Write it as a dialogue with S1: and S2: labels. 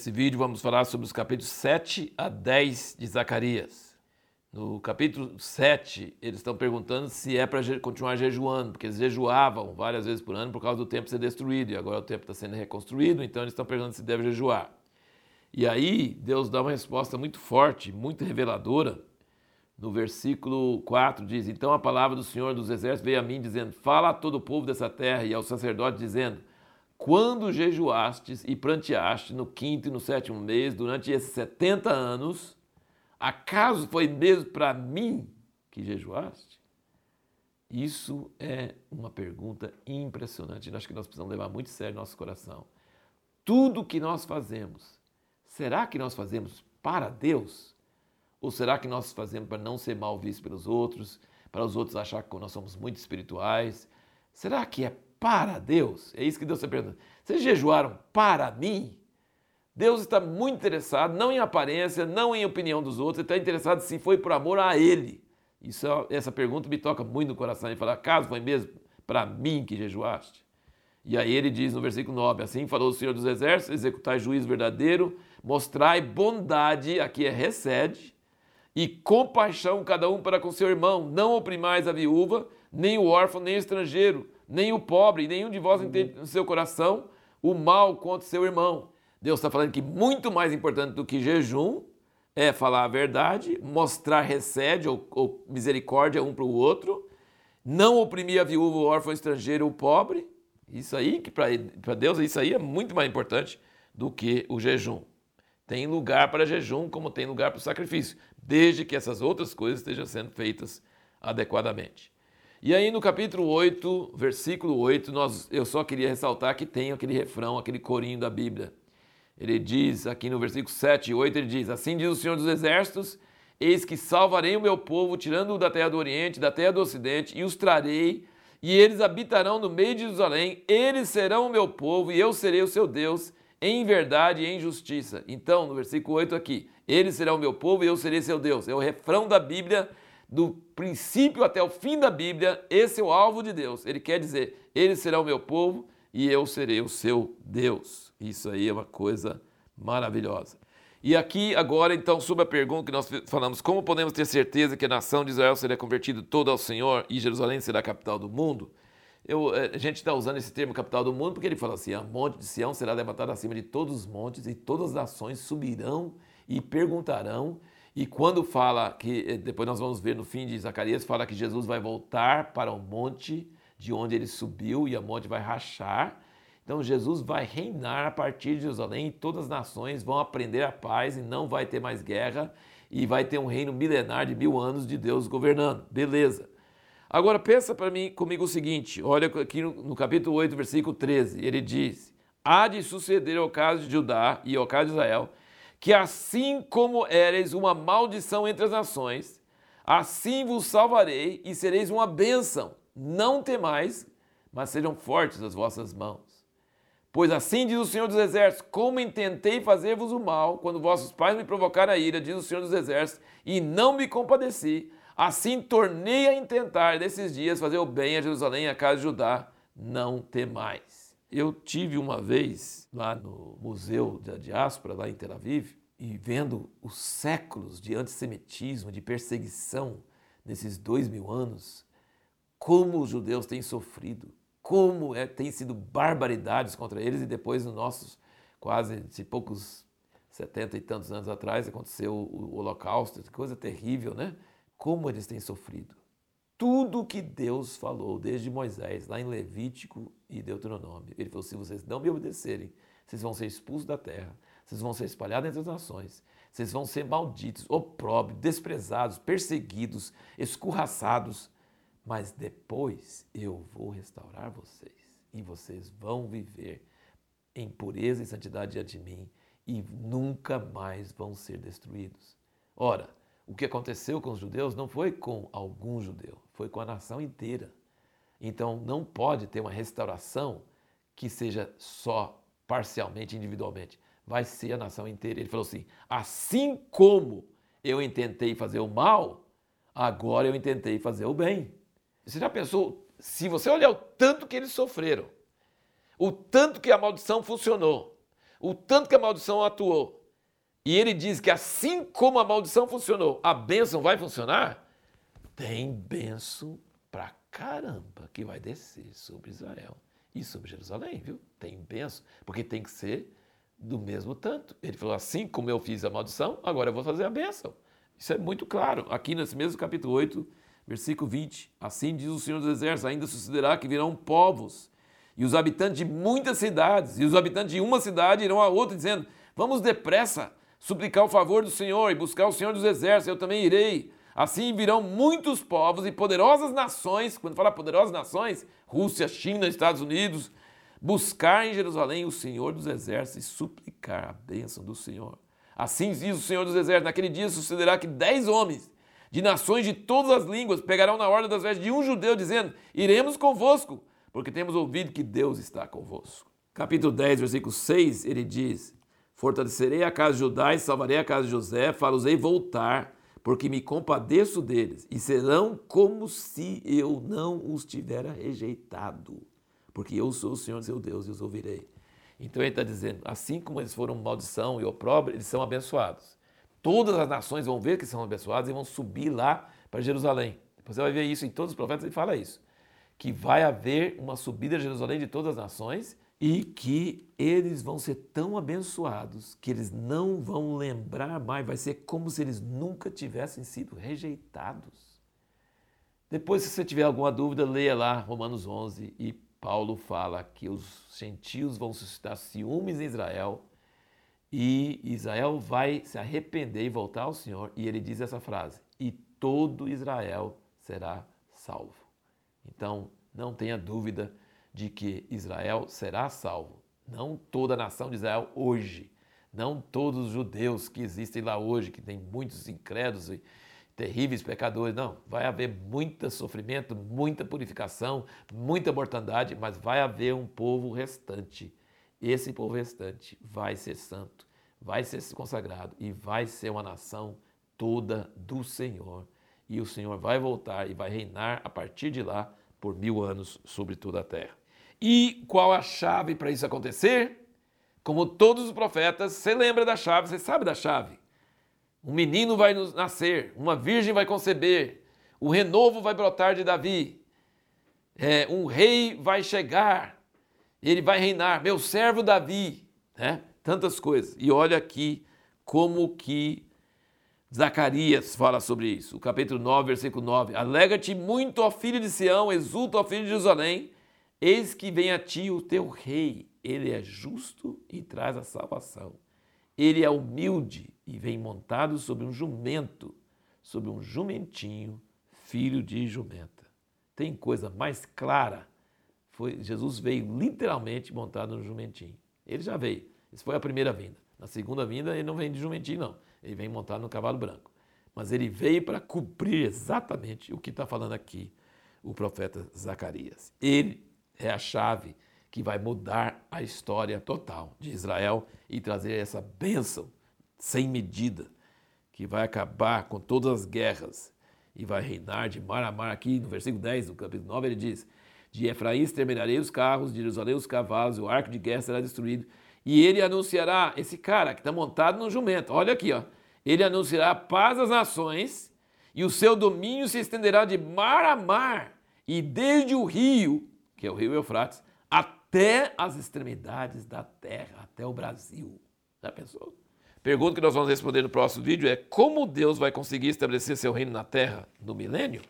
S1: Nesse vídeo vamos falar sobre os capítulos 7 a 10 de Zacarias. No capítulo 7, eles estão perguntando se é para continuar jejuando, porque eles jejuavam várias vezes por ano por causa do templo ser destruído, e agora o templo está sendo reconstruído, então eles estão perguntando se deve jejuar. E aí Deus dá uma resposta muito forte, muito reveladora. No versículo 4 diz: Então a palavra do Senhor dos Exércitos veio a mim, dizendo: Fala a todo o povo dessa terra e ao sacerdote, dizendo: quando jejuastes e pranteaste no quinto e no sétimo mês, durante esses 70 anos, acaso foi mesmo para mim que jejuaste? Isso é uma pergunta impressionante. Acho que nós precisamos levar muito sério no nosso coração. Tudo que nós fazemos, será que nós fazemos para Deus? Ou será que nós fazemos para não ser mal vistos pelos outros, para os outros achar que nós somos muito espirituais? Será que é para Deus? É isso que Deus está perguntando. Vocês jejuaram para mim? Deus está muito interessado, não em aparência, não em opinião dos outros, ele está interessado se foi por amor a Ele. Isso, essa pergunta me toca muito no coração. e fala, caso foi mesmo para mim que jejuaste? E aí ele diz no versículo 9: Assim falou o Senhor dos Exércitos: executai juízo verdadeiro, mostrai bondade, aqui é recede, e compaixão cada um para com seu irmão. Não oprimais a viúva, nem o órfão, nem o estrangeiro nem o pobre, nenhum de vós entende no seu coração o mal contra seu irmão. Deus está falando que muito mais importante do que jejum é falar a verdade, mostrar recede ou, ou misericórdia um para o outro, não oprimir a viúva, o órfão, o estrangeiro, o pobre. Isso aí, que para Deus, isso aí é muito mais importante do que o jejum. Tem lugar para jejum, como tem lugar para o sacrifício, desde que essas outras coisas estejam sendo feitas adequadamente. E aí no capítulo 8, versículo 8, nós, eu só queria ressaltar que tem aquele refrão, aquele corinho da Bíblia. Ele diz aqui no versículo 7 e 8, ele diz: Assim diz o Senhor dos Exércitos: Eis que salvarei o meu povo, tirando-o da terra do Oriente, da terra do Ocidente, e os trarei, e eles habitarão no meio de Jerusalém, eles serão o meu povo, e eu serei o seu Deus, em verdade e em justiça. Então, no versículo 8 aqui, eles serão o meu povo e eu serei seu Deus. É o refrão da Bíblia do princípio até o fim da Bíblia, esse é o alvo de Deus. Ele quer dizer: Ele será o meu povo e eu serei o seu Deus. Isso aí é uma coisa maravilhosa. E aqui, agora, então, sobre a pergunta que nós falamos: como podemos ter certeza que a nação de Israel será convertida toda ao Senhor e Jerusalém será a capital do mundo? Eu, eh, a gente está usando esse termo capital do mundo porque ele fala assim: a monte de Sião será levantado acima de todos os montes e todas as nações subirão e perguntarão e quando fala que, eh, depois nós vamos ver no fim de Zacarias, fala que Jesus vai voltar para o monte de onde ele subiu e a monte vai rachar. Então Jesus vai reinar a partir de Jerusalém e todas as nações vão aprender a paz e não vai ter mais guerra e vai ter um reino milenar de mil anos de Deus governando. Beleza. Agora pensa para mim comigo o seguinte, olha aqui no, no capítulo 8, versículo 13, ele diz: Há de suceder ao caso de Judá e ao caso de Israel que assim como éreis uma maldição entre as nações, assim vos salvarei e sereis uma bênção. Não temais, mas sejam fortes as vossas mãos. Pois assim diz o Senhor dos Exércitos: Como intentei fazer-vos o mal, quando vossos pais me provocaram a ira, diz o Senhor dos Exércitos, e não me compadeci, assim tornei a intentar nesses dias fazer o bem a Jerusalém e a casa de Judá. Não temais. Eu tive uma vez lá no Museu da Diáspora, lá em Tel Aviv, e vendo os séculos de antissemitismo, de perseguição nesses dois mil anos, como os judeus têm sofrido, como é, tem sido barbaridades contra eles, e depois nos nossos quase se poucos setenta e tantos anos atrás aconteceu o Holocausto, coisa terrível, né? Como eles têm sofrido tudo que Deus falou desde Moisés, lá em Levítico e Deuteronômio. Ele falou: se vocês não me obedecerem, vocês vão ser expulsos da terra, vocês vão ser espalhados entre as nações, vocês vão ser malditos, opróbrios, desprezados, perseguidos, escorraçados. Mas depois eu vou restaurar vocês e vocês vão viver em pureza e santidade diante de mim e nunca mais vão ser destruídos. Ora, o que aconteceu com os judeus não foi com algum judeu, foi com a nação inteira. Então não pode ter uma restauração que seja só parcialmente, individualmente. Vai ser a nação inteira. Ele falou assim: assim como eu intentei fazer o mal, agora eu intentei fazer o bem. Você já pensou? Se você olhar o tanto que eles sofreram, o tanto que a maldição funcionou, o tanto que a maldição atuou, e ele diz que assim como a maldição funcionou, a bênção vai funcionar, tem bênção pra caramba que vai descer sobre Israel e sobre Jerusalém, viu? Tem bênção, porque tem que ser do mesmo tanto. Ele falou: assim como eu fiz a maldição, agora eu vou fazer a bênção. Isso é muito claro. Aqui nesse mesmo capítulo 8, versículo 20: Assim diz o Senhor dos Exércitos: ainda sucederá que virão povos, e os habitantes de muitas cidades, e os habitantes de uma cidade irão a outra, dizendo: Vamos depressa suplicar o favor do Senhor e buscar o Senhor dos Exércitos, eu também irei. Assim virão muitos povos e poderosas nações, quando fala poderosas nações, Rússia, China, Estados Unidos, buscar em Jerusalém o Senhor dos Exércitos e suplicar a bênção do Senhor. Assim diz o Senhor dos Exércitos: naquele dia sucederá que dez homens de nações de todas as línguas pegarão na ordem das vestes de um judeu, dizendo: Iremos convosco, porque temos ouvido que Deus está convosco. Capítulo 10, versículo 6, ele diz: Fortalecerei a casa de Judá e salvarei a casa de José, farosei voltar porque me compadeço deles, e serão como se eu não os tivera rejeitado, porque eu sou o Senhor seu Deus e os ouvirei. Então ele está dizendo, assim como eles foram maldição e opróbrio, eles são abençoados. Todas as nações vão ver que são abençoadas e vão subir lá para Jerusalém. Você vai ver isso em todos os profetas, ele fala isso. Que vai haver uma subida a Jerusalém de todas as nações e que eles vão ser tão abençoados que eles não vão lembrar mais, vai ser como se eles nunca tivessem sido rejeitados. Depois, se você tiver alguma dúvida, leia lá Romanos 11 e Paulo fala que os gentios vão suscitar ciúmes em Israel e Israel vai se arrepender e voltar ao Senhor. E ele diz essa frase: e todo Israel será salvo. Então, não tenha dúvida de que Israel será salvo. Não toda a nação de Israel hoje, não todos os judeus que existem lá hoje, que tem muitos incrédulos e terríveis pecadores, não. Vai haver muito sofrimento, muita purificação, muita mortandade, mas vai haver um povo restante. Esse povo restante vai ser santo, vai ser consagrado e vai ser uma nação toda do Senhor. E o Senhor vai voltar e vai reinar a partir de lá por mil anos sobre toda a terra. E qual a chave para isso acontecer? Como todos os profetas, você lembra da chave, você sabe da chave. Um menino vai nascer, uma virgem vai conceber, o renovo vai brotar de Davi, é, um rei vai chegar, ele vai reinar, meu servo Davi, né? tantas coisas. E olha aqui como que Zacarias fala sobre isso. O capítulo 9, versículo 9. Alega-te muito, ó filho de Sião, exulta, ó filho de Jerusalém, Eis que vem a ti o teu rei, ele é justo e traz a salvação. Ele é humilde e vem montado sobre um jumento, sobre um jumentinho, filho de jumenta. Tem coisa mais clara? Foi Jesus veio literalmente montado no jumentinho. Ele já veio. Isso foi a primeira vinda. Na segunda vinda ele não vem de jumentinho não. Ele vem montado no cavalo branco. Mas ele veio para cumprir exatamente o que está falando aqui o profeta Zacarias. Ele é a chave que vai mudar a história total de Israel e trazer essa bênção sem medida, que vai acabar com todas as guerras e vai reinar de mar a mar. Aqui no versículo 10 do capítulo 9 ele diz: De Efraim exterminarei os carros, de Jerusalém os cavalos, o arco de guerra será destruído. E ele anunciará, esse cara que está montado no jumento, olha aqui, ó, ele anunciará paz às nações e o seu domínio se estenderá de mar a mar e desde o rio que é o rio Eufrates, até as extremidades da terra, até o Brasil. Já pensou? Pergunta que nós vamos responder no próximo vídeo é como Deus vai conseguir estabelecer seu reino na terra no milênio?